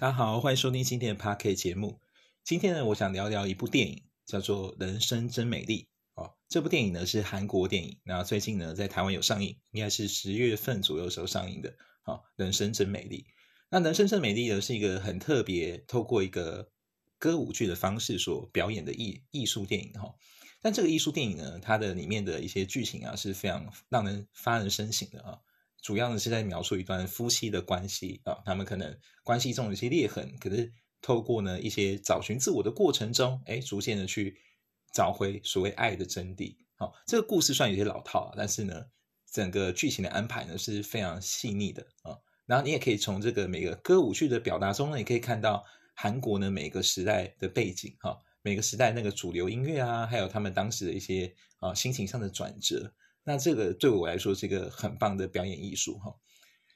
大家好，欢迎收听今天的 Park 节目。今天呢，我想聊聊一部电影，叫做《人生真美丽》哦。这部电影呢是韩国电影，那最近呢在台湾有上映，应该是十月份左右时候上映的。好，《人生真美丽》。那《人生真美丽》呢是一个很特别，透过一个歌舞剧的方式所表演的艺艺术电影哈。但这个艺术电影呢，它的里面的一些剧情啊是非常让人发人深省的啊。主要呢是在描述一段夫妻的关系啊，他们可能关系中有些裂痕，可是透过呢一些找寻自我的过程中，哎，逐渐的去找回所谓爱的真谛。好，这个故事算有些老套，但是呢，整个剧情的安排呢是非常细腻的啊。然后你也可以从这个每个歌舞剧的表达中呢，也可以看到韩国呢每个时代的背景哈，每个时代那个主流音乐啊，还有他们当时的一些啊心情上的转折。那这个对我来说是一个很棒的表演艺术哈。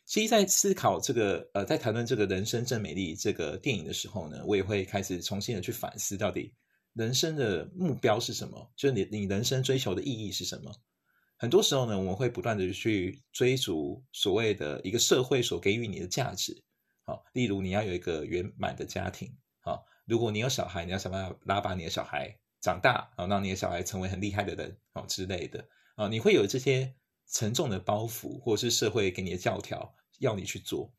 其实，在思考这个呃，在谈论这个人生真美丽这个电影的时候呢，我也会开始重新的去反思，到底人生的目标是什么？就是你你人生追求的意义是什么？很多时候呢，我们会不断的去追逐所谓的一个社会所给予你的价值。好，例如你要有一个圆满的家庭。好，如果你有小孩，你要想办法拉拔你的小孩长大，啊，让你的小孩成为很厉害的人，哦之类的。啊，你会有这些沉重的包袱，或者是社会给你的教条要你去做。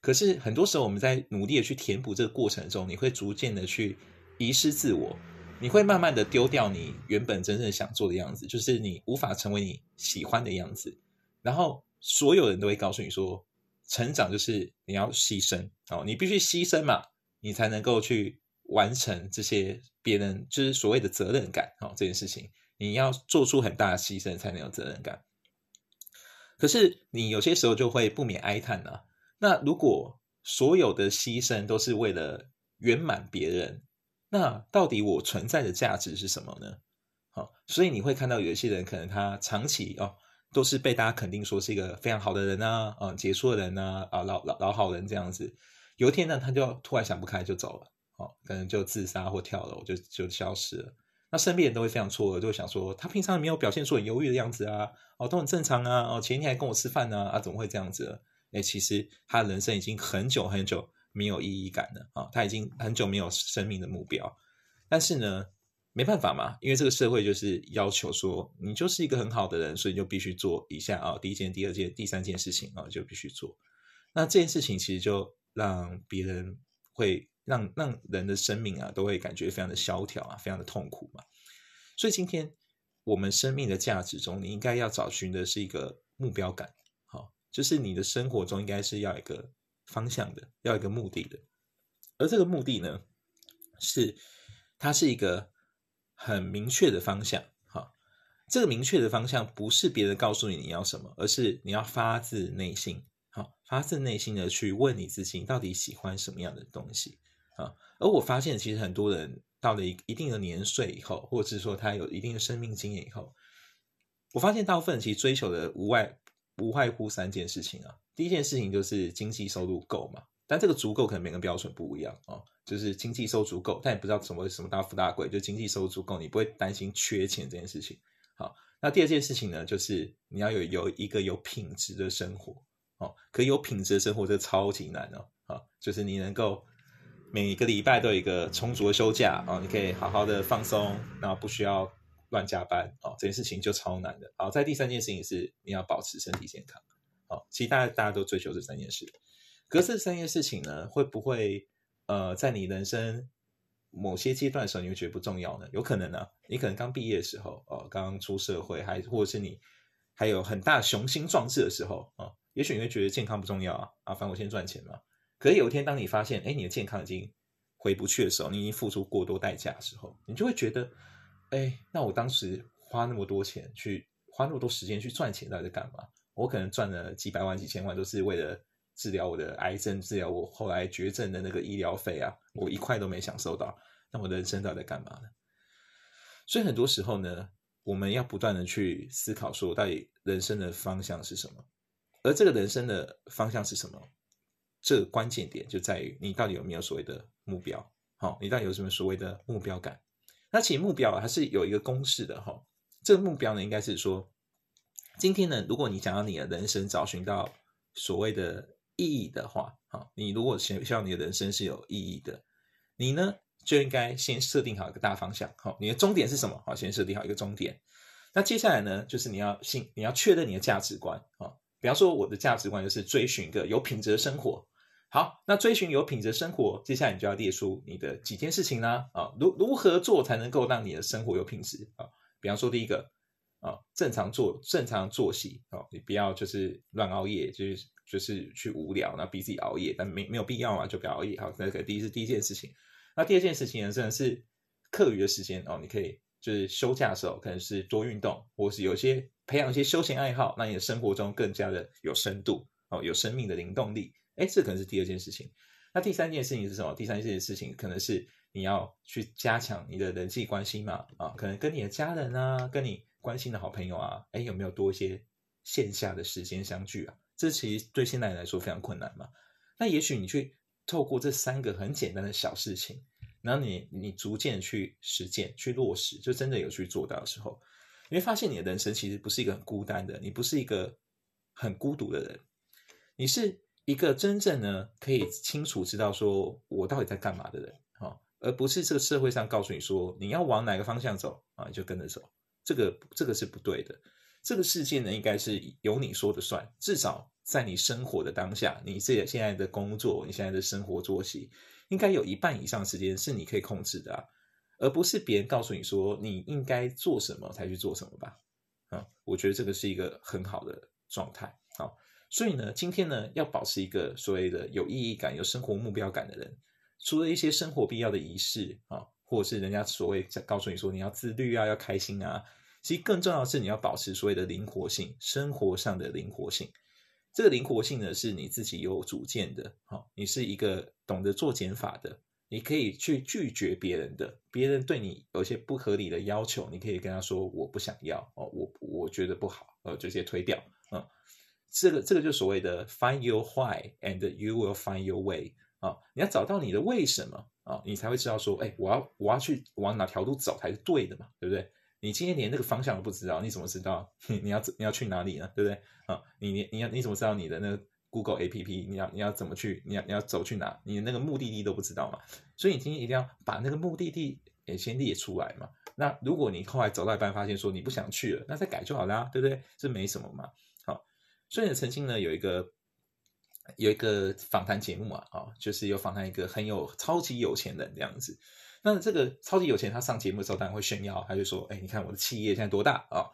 可是很多时候，我们在努力的去填补这个过程中，你会逐渐的去遗失自我，你会慢慢的丢掉你原本真正想做的样子，就是你无法成为你喜欢的样子。然后所有人都会告诉你说，成长就是你要牺牲哦，你必须牺牲嘛，你才能够去完成这些别人就是所谓的责任感哦这件事情。你要做出很大的牺牲才能有责任感，可是你有些时候就会不免哀叹呢。那如果所有的牺牲都是为了圆满别人，那到底我存在的价值是什么呢？好，所以你会看到有些人可能他长期哦都是被大家肯定说是一个非常好的人啊，啊杰出的人啊，啊老老老好人这样子。有一天呢，他就突然想不开就走了，哦，可能就自杀或跳楼就就消失了。那身边人都会非常错愕，就会想说他平常没有表现出很忧郁的样子啊，哦，都很正常啊，哦，前天还跟我吃饭呢，啊，怎么会这样子？哎，其实他人生已经很久很久没有意义感了啊，他已经很久没有生命的目标。但是呢，没办法嘛，因为这个社会就是要求说你就是一个很好的人，所以就必须做一下啊，第一件、第二件、第三件事情啊，就必须做。那这件事情其实就让别人会。让让人的生命啊，都会感觉非常的萧条啊，非常的痛苦嘛。所以今天我们生命的价值中，你应该要找寻的是一个目标感，好，就是你的生活中应该是要一个方向的，要一个目的的。而这个目的呢，是它是一个很明确的方向，好，这个明确的方向不是别人告诉你你要什么，而是你要发自内心，好，发自内心的去问你自己，到底喜欢什么样的东西。啊，而我发现，其实很多人到了一一定的年岁以后，或者是说他有一定的生命经验以后，我发现大部分人其实追求的无外无外乎三件事情啊。第一件事情就是经济收入够嘛，但这个足够可能每个标准不一样啊。就是经济收足够，但也不知道什么什么大富大贵，就经济收入足够，你不会担心缺钱这件事情。好，那第二件事情呢，就是你要有有一个有品质的生活哦。可有品质的生活，这超级难哦。啊，就是你能够。每个礼拜都有一个充足的休假哦，你可以好好的放松，然后不需要乱加班哦，这件事情就超难的。好，在第三件事情是你要保持身体健康。好，其实大家大家都追求这三件事，可是这三件事情呢，会不会呃，在你人生某些阶段的时候，你会觉得不重要呢？有可能呢，你可能刚毕业的时候，哦，刚刚出社会，还或者是你还有很大雄心壮志的时候啊，也许你会觉得健康不重要啊，啊，反正我先赚钱嘛。可是有一天，当你发现，哎，你的健康已经回不去的时候，你已经付出过多代价的时候，你就会觉得，哎，那我当时花那么多钱去，花那么多时间去赚钱，到底在干嘛？我可能赚了几百万、几千万，都是为了治疗我的癌症，治疗我后来绝症的那个医疗费啊，我一块都没享受到。那我的人生到底在干嘛呢？所以很多时候呢，我们要不断的去思考，说到底人生的方向是什么？而这个人生的方向是什么？这关键点就在于你到底有没有所谓的目标，好，你到底有什么所谓的目标感？那其实目标啊，它是有一个公式的哈。这个目标呢，应该是说，今天呢，如果你想要你的人生找寻到所谓的意义的话，啊，你如果希希望你的人生是有意义的，你呢就应该先设定好一个大方向，好，你的终点是什么？好，先设定好一个终点。那接下来呢，就是你要信，你要确认你的价值观啊。比方说，我的价值观就是追寻一个有品质的生活。好，那追寻有品质生活，接下来你就要列出你的几件事情啦。啊，如如何做才能够让你的生活有品质啊？比方说，第一个啊，正常做正常作息啊，你不要就是乱熬夜，就是就是去无聊，然后逼自己熬夜，但没没有必要嘛，就不要熬夜。好，那个第一是第一件事情。那第二件事情呢，真的是课余的时间哦，你可以就是休假的时候，可能是多运动，或是有些培养一些休闲爱好，让你的生活中更加的有深度哦，有生命的灵动力。哎，这可能是第二件事情。那第三件事情是什么？第三件事情可能是你要去加强你的人际关系嘛？啊，可能跟你的家人啊，跟你关心的好朋友啊，哎，有没有多一些线下的时间相聚啊？这其实对现代人来说非常困难嘛。那也许你去透过这三个很简单的小事情，然后你你逐渐去实践、去落实，就真的有去做到的时候，你会发现你的人生其实不是一个很孤单的，你不是一个很孤独的人，你是。一个真正呢可以清楚知道说我到底在干嘛的人啊，而不是这个社会上告诉你说你要往哪个方向走啊，就跟着走，这个这个是不对的。这个世界呢应该是由你说的算，至少在你生活的当下，你这现在的工作，你现在的生活作息，应该有一半以上时间是你可以控制的啊，而不是别人告诉你说你应该做什么才去做什么吧？啊，我觉得这个是一个很好的状态啊。所以呢，今天呢，要保持一个所谓的有意义感、有生活目标感的人，除了一些生活必要的仪式啊，或者是人家所谓在告诉你说你要自律啊、要开心啊，其实更重要的是你要保持所谓的灵活性，生活上的灵活性。这个灵活性呢，是你自己有主见的，好，你是一个懂得做减法的，你可以去拒绝别人的，别人对你有些不合理的要求，你可以跟他说我不想要哦，我我觉得不好，呃，直接推掉，嗯。这个这个就所谓的 find your why and you will find your way 啊，你要找到你的为什么啊，你才会知道说，哎，我要我要去往哪条路走才是对的嘛，对不对？你今天连那个方向都不知道，你怎么知道你要你要去哪里呢？对不对？啊，你你你要你怎么知道你的那个 Google A P P 你要你要怎么去？你要你要走去哪？你那个目的地都不知道嘛？所以你今天一定要把那个目的地也先列出来嘛。那如果你后来走到一半发现说你不想去了，那再改就好啦，对不对？这没什么嘛。所以曾经呢，有一个有一个访谈节目啊，啊，就是有访谈一个很有超级有钱人这样子。那这个超级有钱，他上节目的时候当然会炫耀，他就说：“哎，你看我的企业现在多大啊？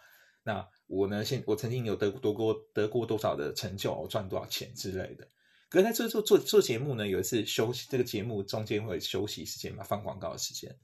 那我呢，现我曾经有得得过得过多少的成就，赚多少钱之类的。”可是在这做做做节目呢，有一次休息，这个节目中间会休息时间嘛，放广告的时间。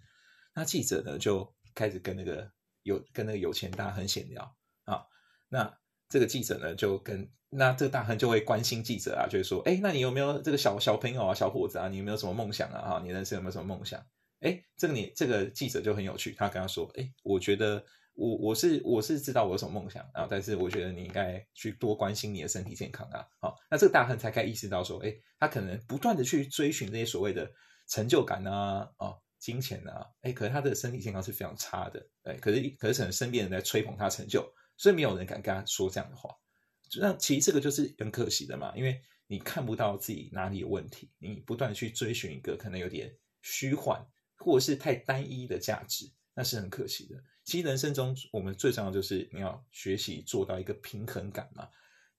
那记者呢就开始跟那个有跟那个有钱大亨闲聊啊，那。这个记者呢，就跟那这个大亨就会关心记者啊，就会说，哎，那你有没有这个小小朋友啊，小伙子啊，你有没有什么梦想啊？哈，你人生有没有什么梦想？哎，这个你这个记者就很有趣，他跟他说，哎，我觉得我我是我是知道我有什么梦想啊，但是我觉得你应该去多关心你的身体健康啊。好，那这个大亨才该意识到说，哎，他可能不断的去追寻这些所谓的成就感啊，啊，金钱啊，哎，可是他的身体健康是非常差的，哎，可是可是可能身边人在吹捧他成就。所以没有人敢跟他说这样的话，那其实这个就是很可惜的嘛，因为你看不到自己哪里有问题，你不断去追寻一个可能有点虚幻或者是太单一的价值，那是很可惜的。其实人生中我们最重要就是你要学习做到一个平衡感嘛。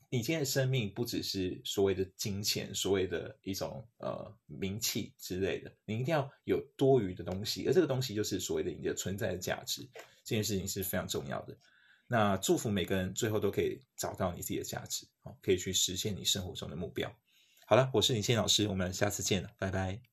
你今天的生命不只是所谓的金钱，所谓的一种呃名气之类的，你一定要有多余的东西，而这个东西就是所谓的你的存在的价值，这件事情是非常重要的。那祝福每个人最后都可以找到你自己的价值，哦，可以去实现你生活中的目标。好了，我是李健老师，我们下次见了，拜拜。